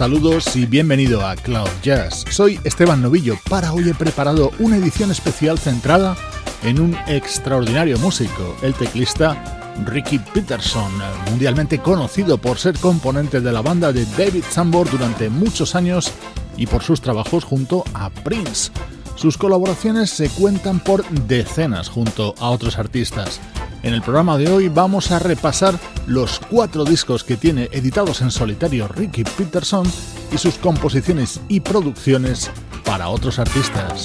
Saludos y bienvenido a Cloud Jazz. Soy Esteban Novillo. Para hoy he preparado una edición especial centrada en un extraordinario músico, el teclista Ricky Peterson, mundialmente conocido por ser componente de la banda de David Sambor durante muchos años y por sus trabajos junto a Prince. Sus colaboraciones se cuentan por decenas junto a otros artistas. En el programa de hoy vamos a repasar los cuatro discos que tiene editados en solitario Ricky Peterson y sus composiciones y producciones para otros artistas.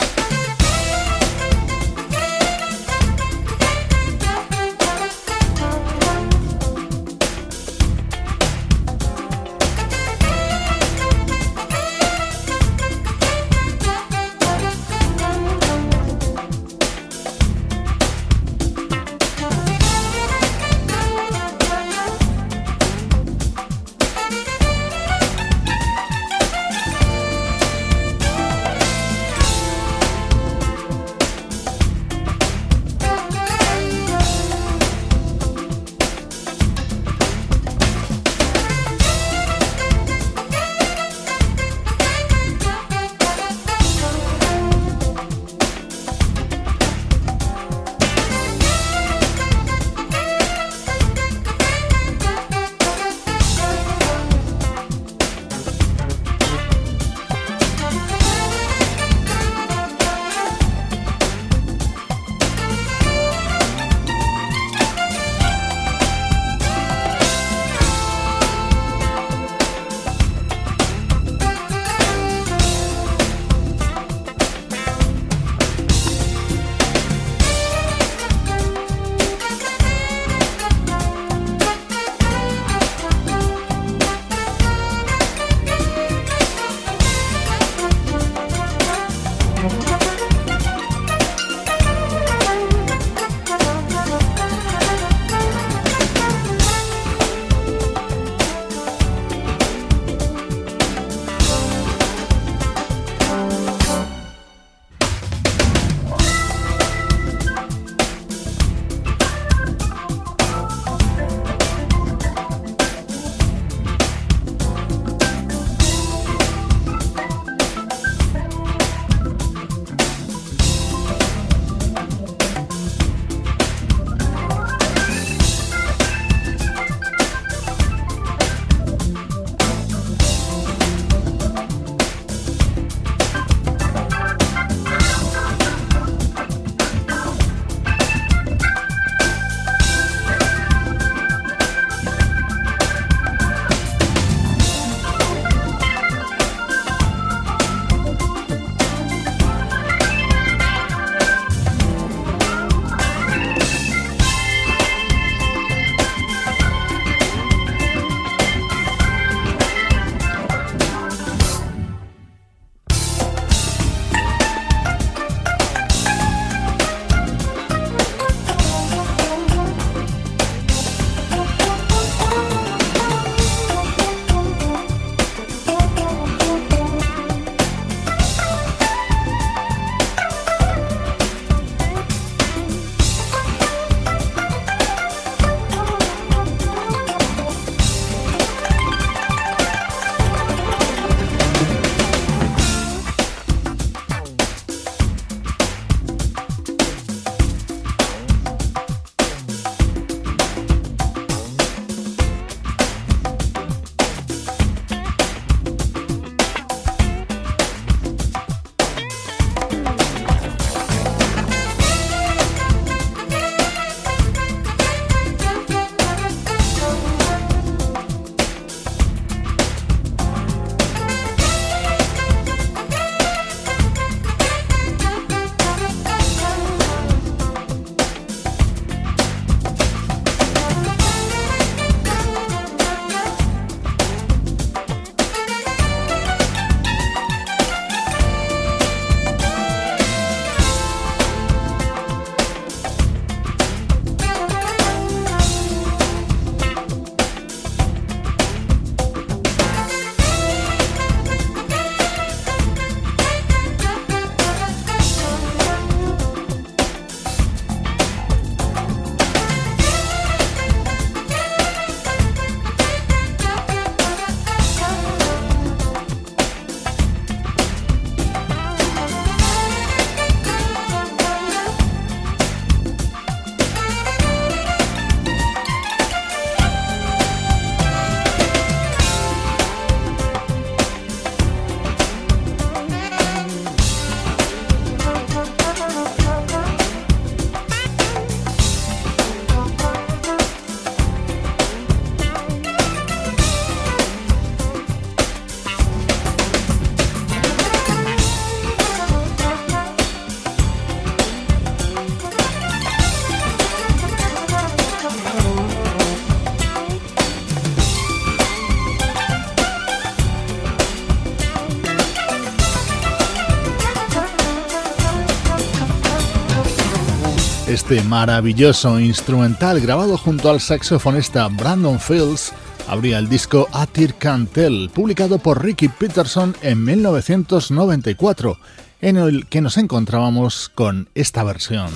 Este maravilloso instrumental grabado junto al saxofonista Brandon Fields abría el disco Atir Cantel, publicado por Ricky Peterson en 1994, en el que nos encontrábamos con esta versión.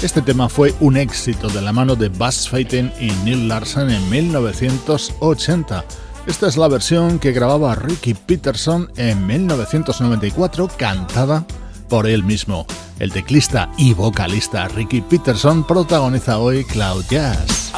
Este tema fue un éxito de la mano de Buzz Feiten y Neil Larson en 1980. Esta es la versión que grababa Ricky Peterson en 1994, cantada por él mismo. El teclista y vocalista Ricky Peterson protagoniza hoy Cloud Jazz.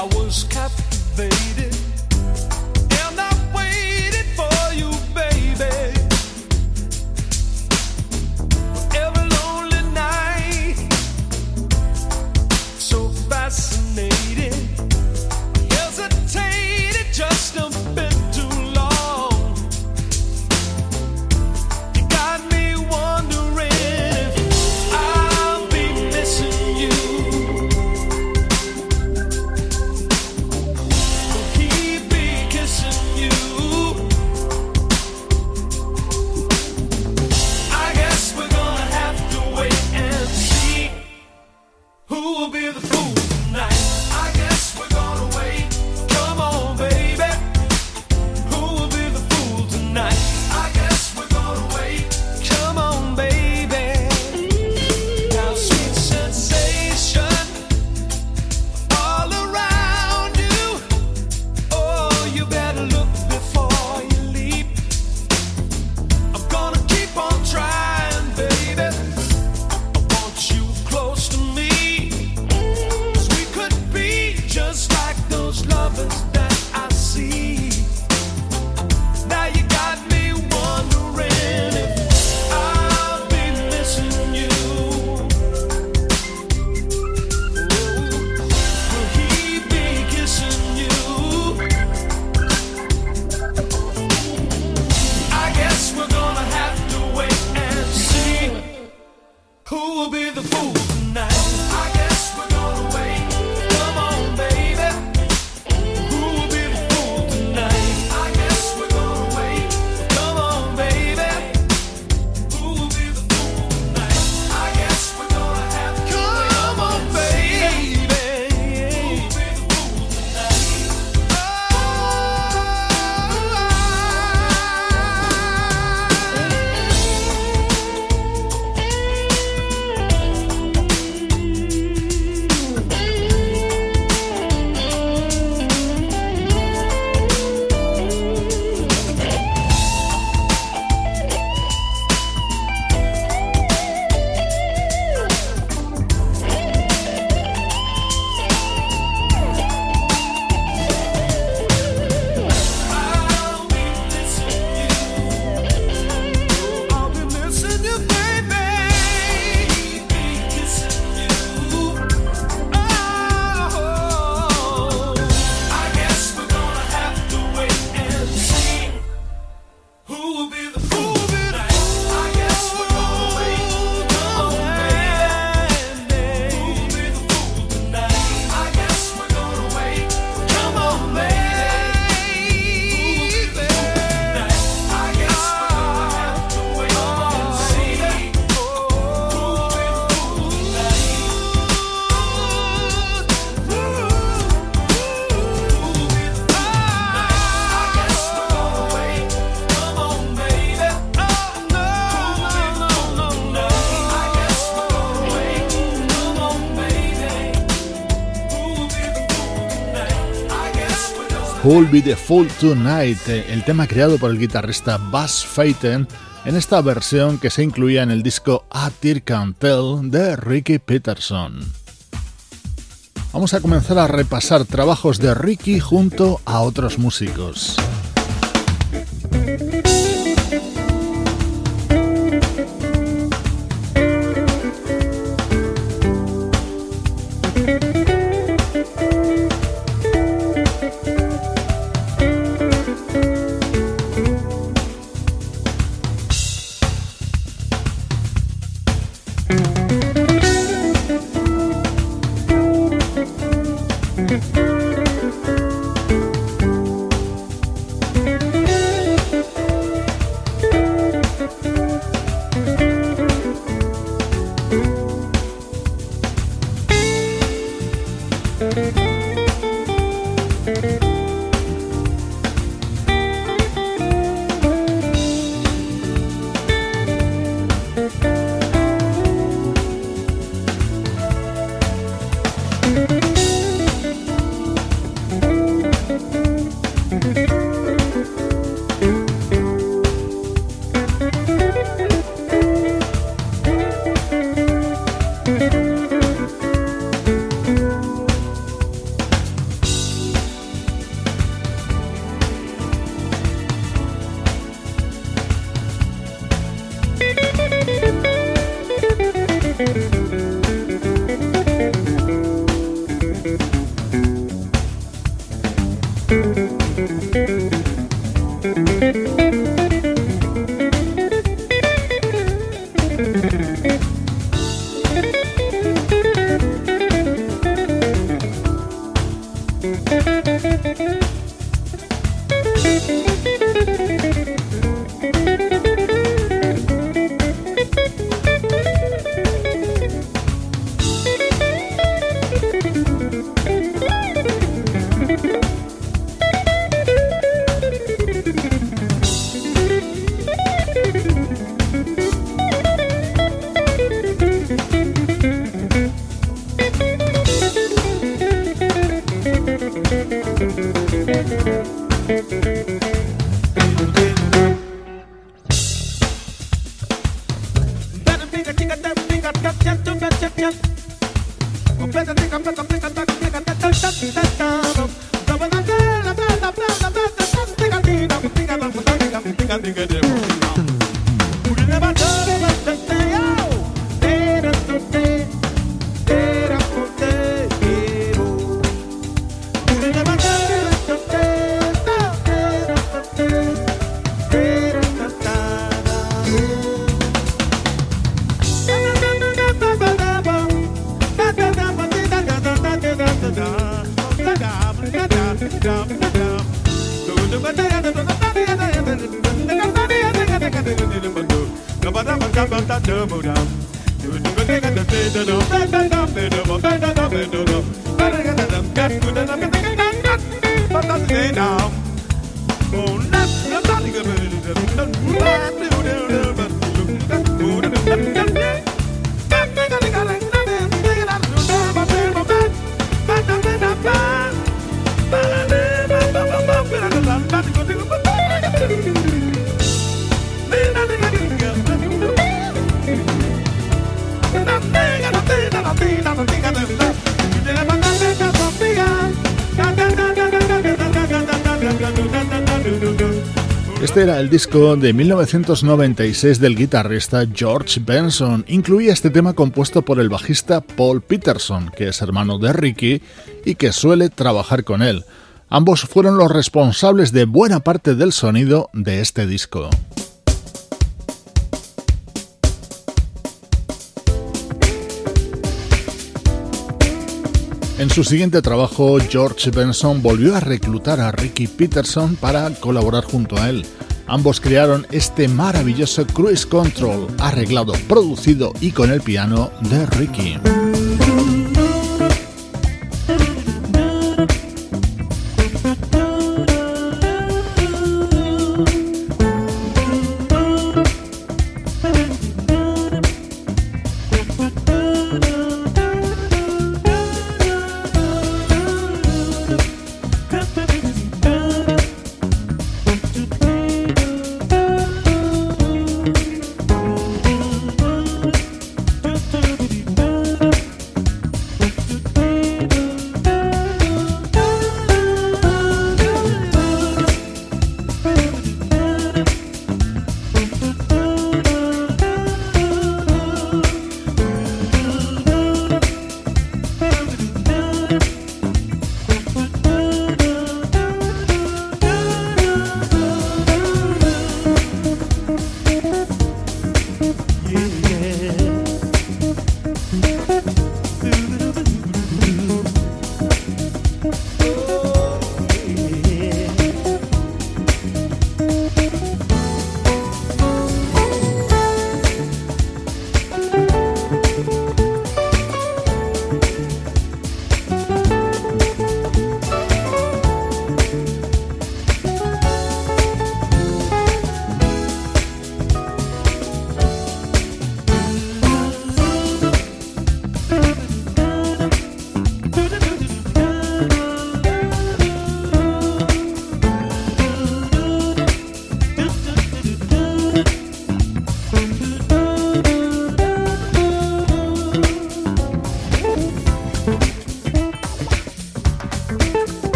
Who'll Be the Fool Tonight, el tema creado por el guitarrista Buzz Feiten en esta versión que se incluía en el disco A Tear Can Tell de Ricky Peterson. Vamos a comenzar a repasar trabajos de Ricky junto a otros músicos. El disco de 1996 del guitarrista George Benson. Incluía este tema compuesto por el bajista Paul Peterson, que es hermano de Ricky y que suele trabajar con él. Ambos fueron los responsables de buena parte del sonido de este disco. En su siguiente trabajo, George Benson volvió a reclutar a Ricky Peterson para colaborar junto a él. Ambos crearon este maravilloso Cruise Control, arreglado, producido y con el piano de Ricky.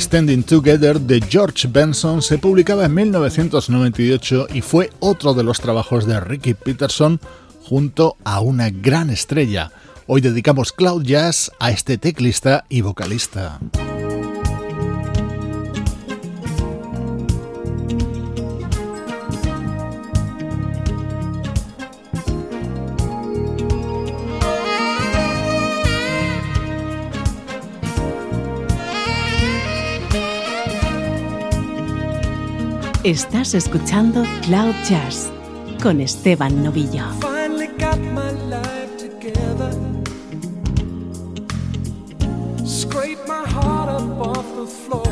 Standing Together de George Benson se publicaba en 1998 y fue otro de los trabajos de Ricky Peterson junto a una gran estrella. Hoy dedicamos Cloud Jazz a este teclista y vocalista. Estás escuchando Cloud Jazz con Esteban Novillo. Finally got my life together. Scrape my heart up off the floor.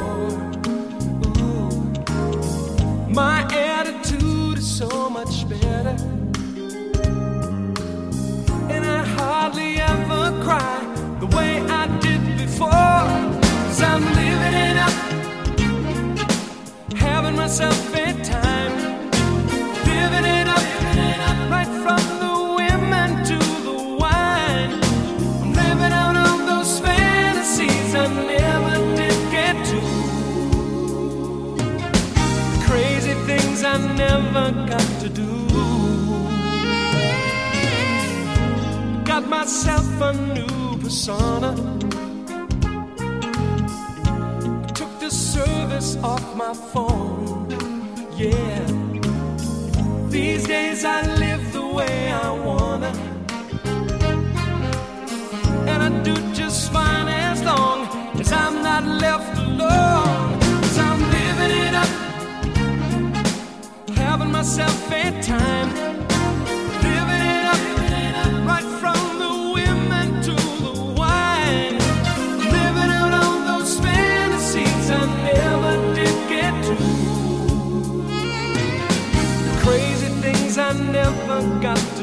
My attitude is so much better. And I hardly ever cry the way I did before. Cause I'm living it up having myself off my phone. Yeah. These days I live way I wanna. And I do just fine as long as I'm not left alone. Cause I'm living it up. Having myself a time. Never got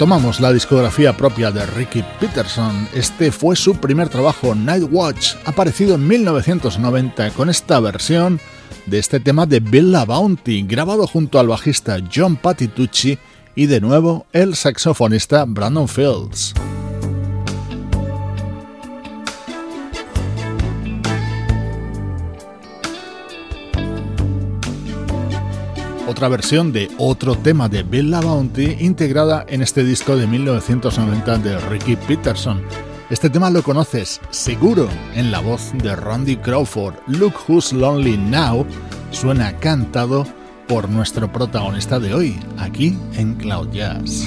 Retomamos la discografía propia de Ricky Peterson. Este fue su primer trabajo, Night Watch, aparecido en 1990 con esta versión de este tema de Bill La Bounty, grabado junto al bajista John Patitucci y de nuevo el saxofonista Brandon Fields. Otra versión de otro tema de Bill La Bounty integrada en este disco de 1990 de Ricky Peterson. Este tema lo conoces seguro en la voz de Randy Crawford. Look Who's Lonely Now suena cantado por nuestro protagonista de hoy, aquí en Cloud Jazz.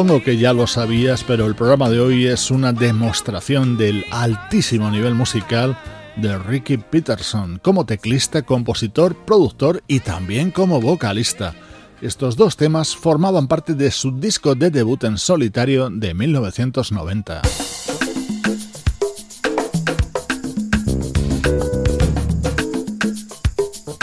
Supongo que ya lo sabías, pero el programa de hoy es una demostración del altísimo nivel musical de Ricky Peterson, como teclista, compositor, productor y también como vocalista. Estos dos temas formaban parte de su disco de debut en solitario de 1990.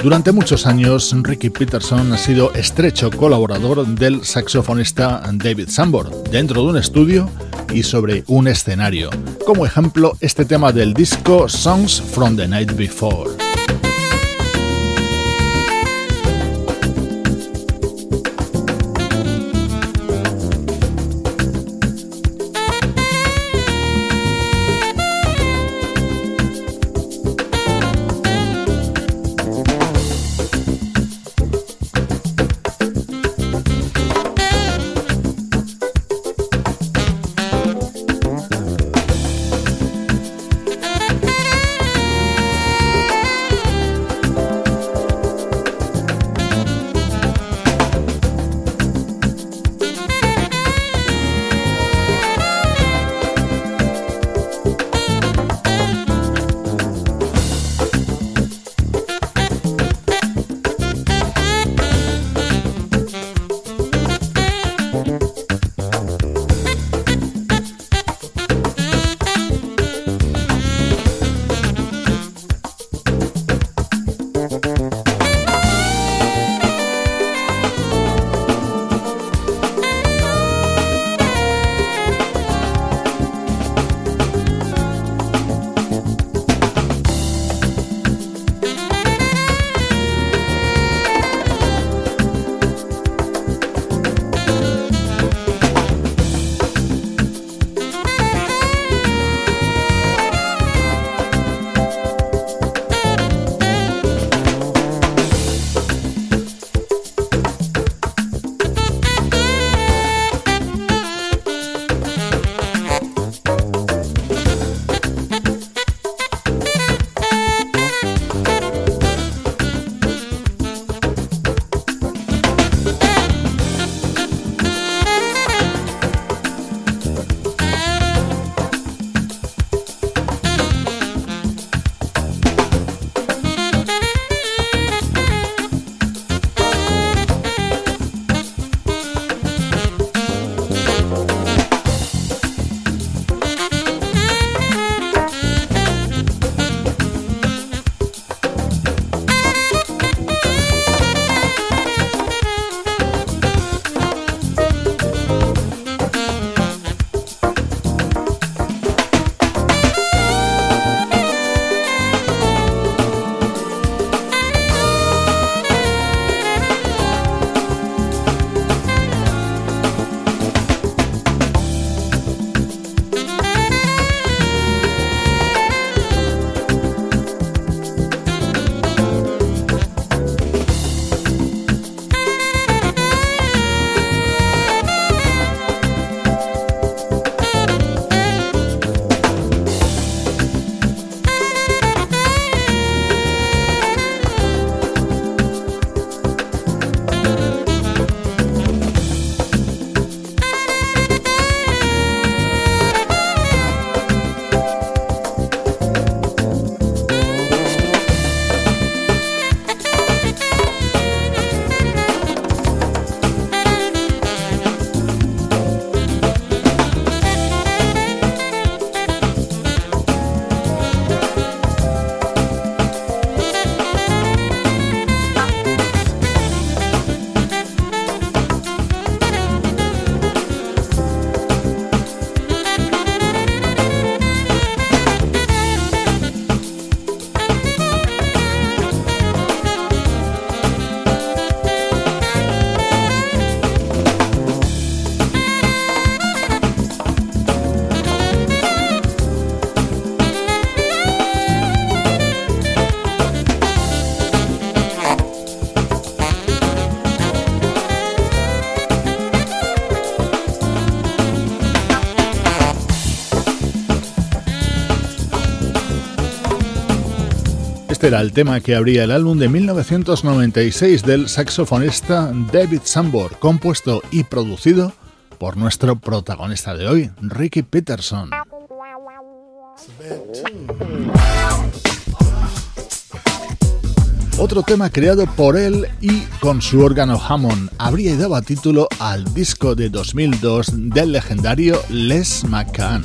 Durante muchos años, Ricky Peterson ha sido estrecho colaborador del saxofonista David Sambor, dentro de un estudio y sobre un escenario. Como ejemplo, este tema del disco Songs from the Night Before. Este era el tema que abría el álbum de 1996 del saxofonista David Sambor, compuesto y producido por nuestro protagonista de hoy, Ricky Peterson. Otro tema creado por él y con su órgano Hammond habría dado título al disco de 2002 del legendario Les McCann.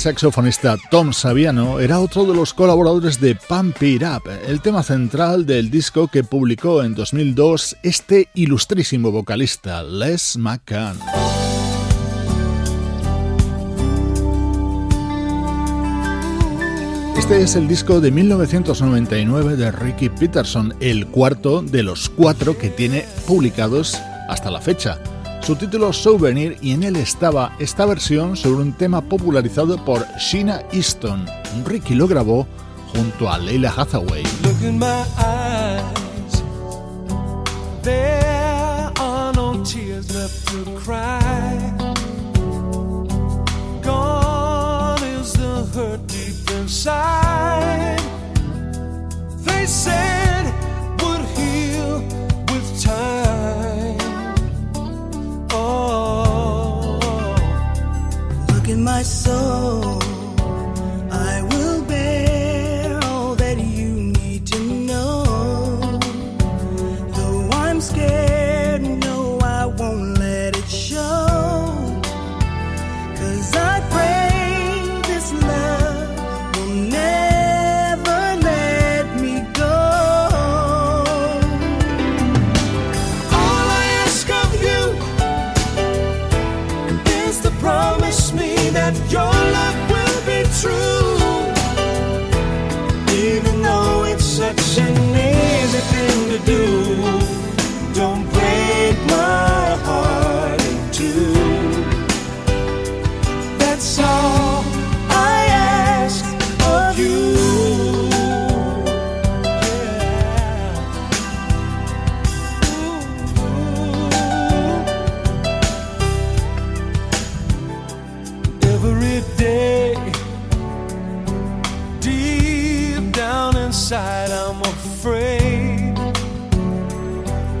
Saxofonista Tom Saviano era otro de los colaboradores de Pump It Up, el tema central del disco que publicó en 2002 este ilustrísimo vocalista Les McCann. Este es el disco de 1999 de Ricky Peterson, el cuarto de los cuatro que tiene publicados hasta la fecha su título Souvenir y en él estaba esta versión sobre un tema popularizado por Sheena Easton. Ricky lo grabó junto a Leila Hathaway. They said would heal with time. my soul. afraid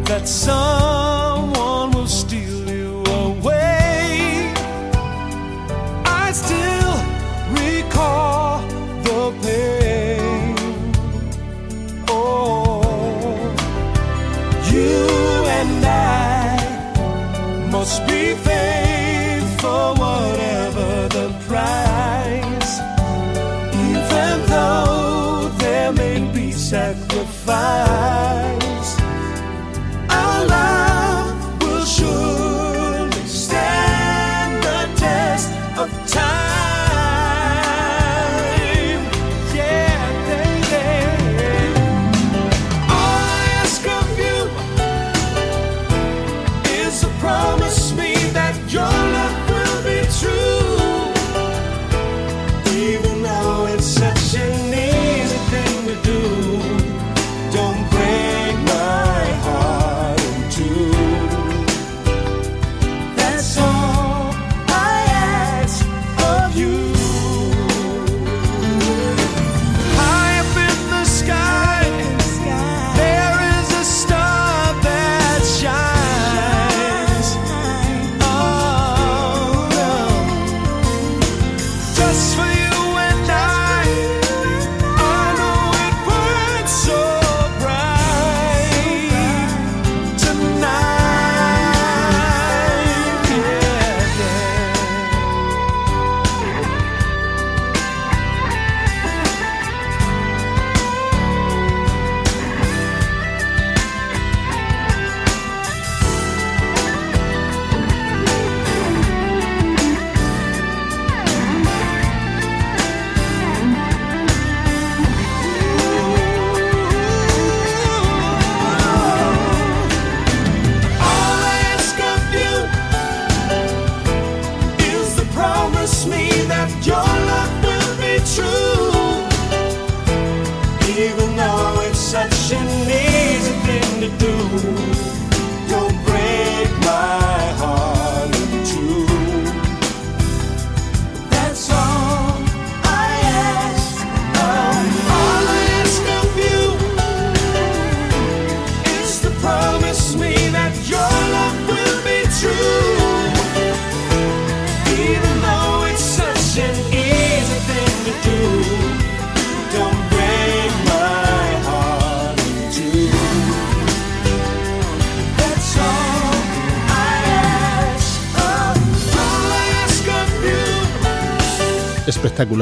that someone will steal. fire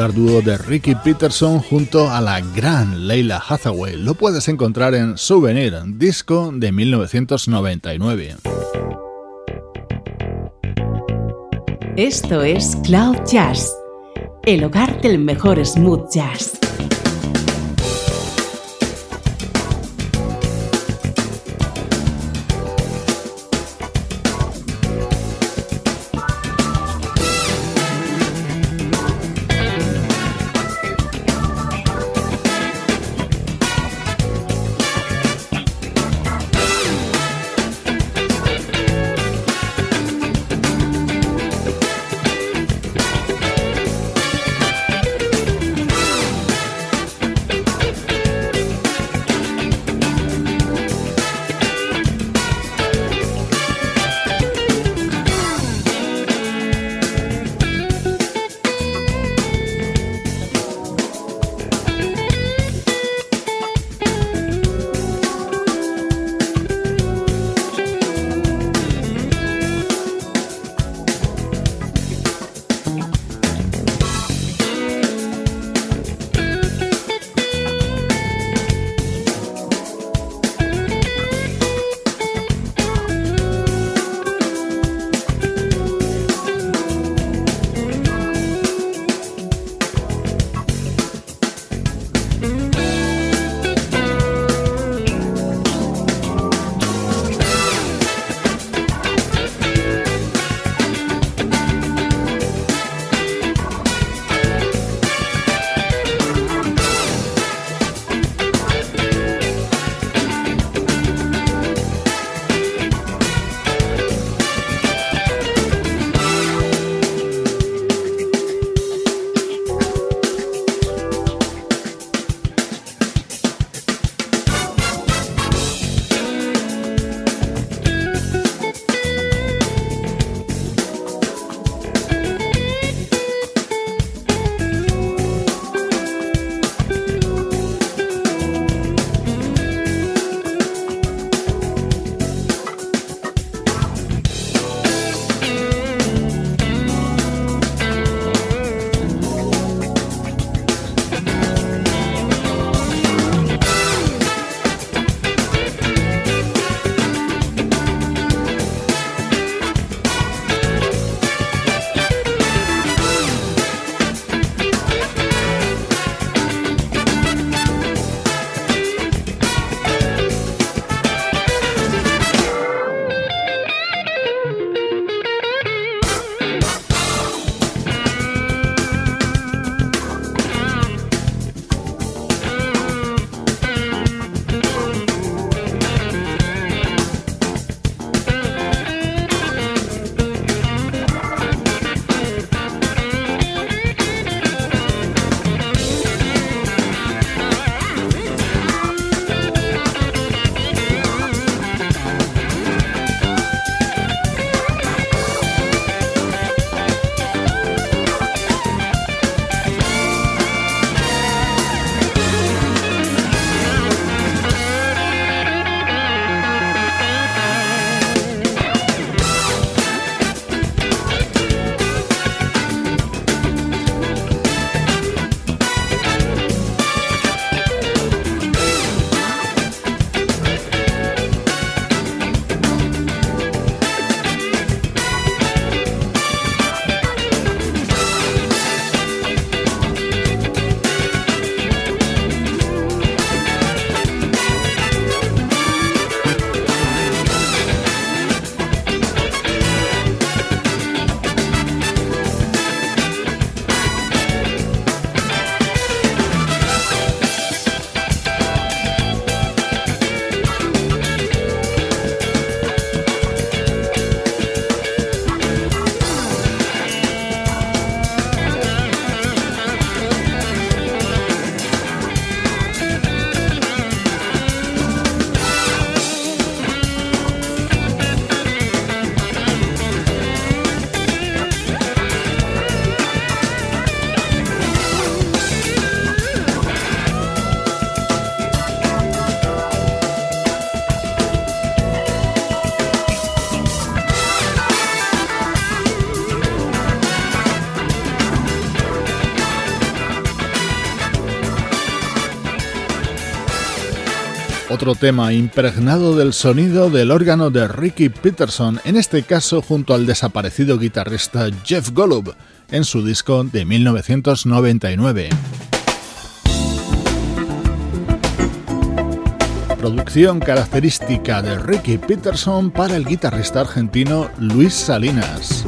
dúo de Ricky Peterson junto a la gran Leila Hathaway. Lo puedes encontrar en Souvenir, disco de 1999. Esto es Cloud Jazz, el hogar del mejor smooth jazz. Otro tema impregnado del sonido del órgano de Ricky Peterson, en este caso junto al desaparecido guitarrista Jeff Golub, en su disco de 1999. Producción característica de Ricky Peterson para el guitarrista argentino Luis Salinas.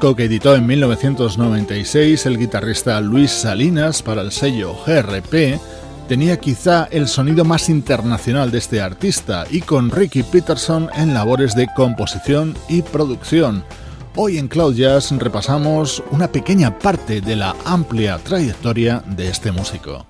Que editó en 1996 el guitarrista Luis Salinas para el sello GRP tenía quizá el sonido más internacional de este artista y con Ricky Peterson en labores de composición y producción. Hoy en Cloud Jazz repasamos una pequeña parte de la amplia trayectoria de este músico.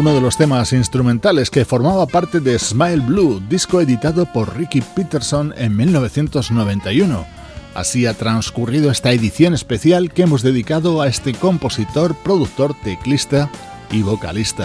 Uno de los temas instrumentales que formaba parte de Smile Blue, disco editado por Ricky Peterson en 1991. Así ha transcurrido esta edición especial que hemos dedicado a este compositor, productor, teclista y vocalista.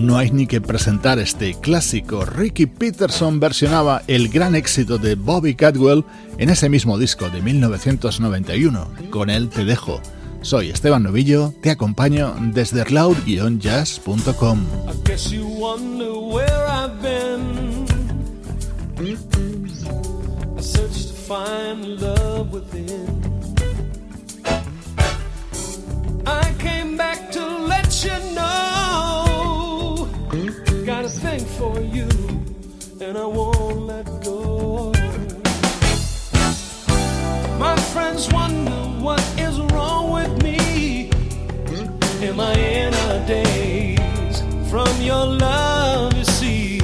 No hay ni que presentar este clásico. Ricky Peterson versionaba el gran éxito de Bobby Cadwell en ese mismo disco de 1991. Con él te dejo. Soy Esteban Novillo, te acompaño desde cloud-jazz.com. I came back to let you know. Got a thing for you, and I won't let go. My friends wonder what is wrong with me. Am I in a daze from your love? You see,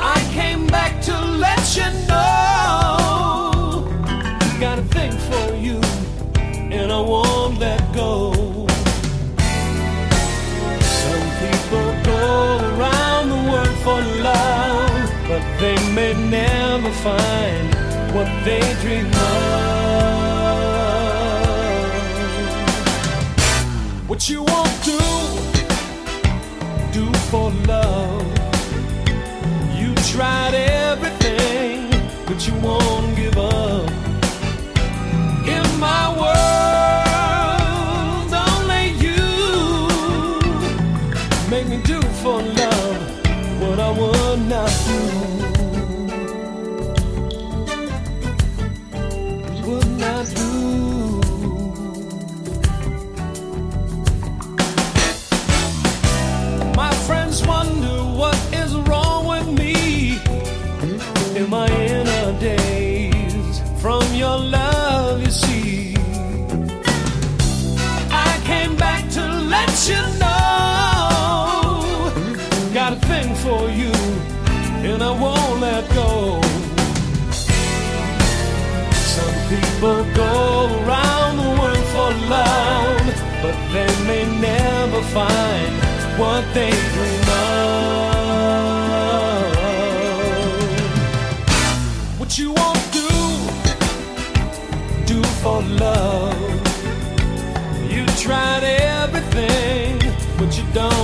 I came back to let you know. May never find what they dream of. What you won't do, do for love. You tried everything, but you won't find what they dream of. What you won't do, do for love. You tried everything, but you don't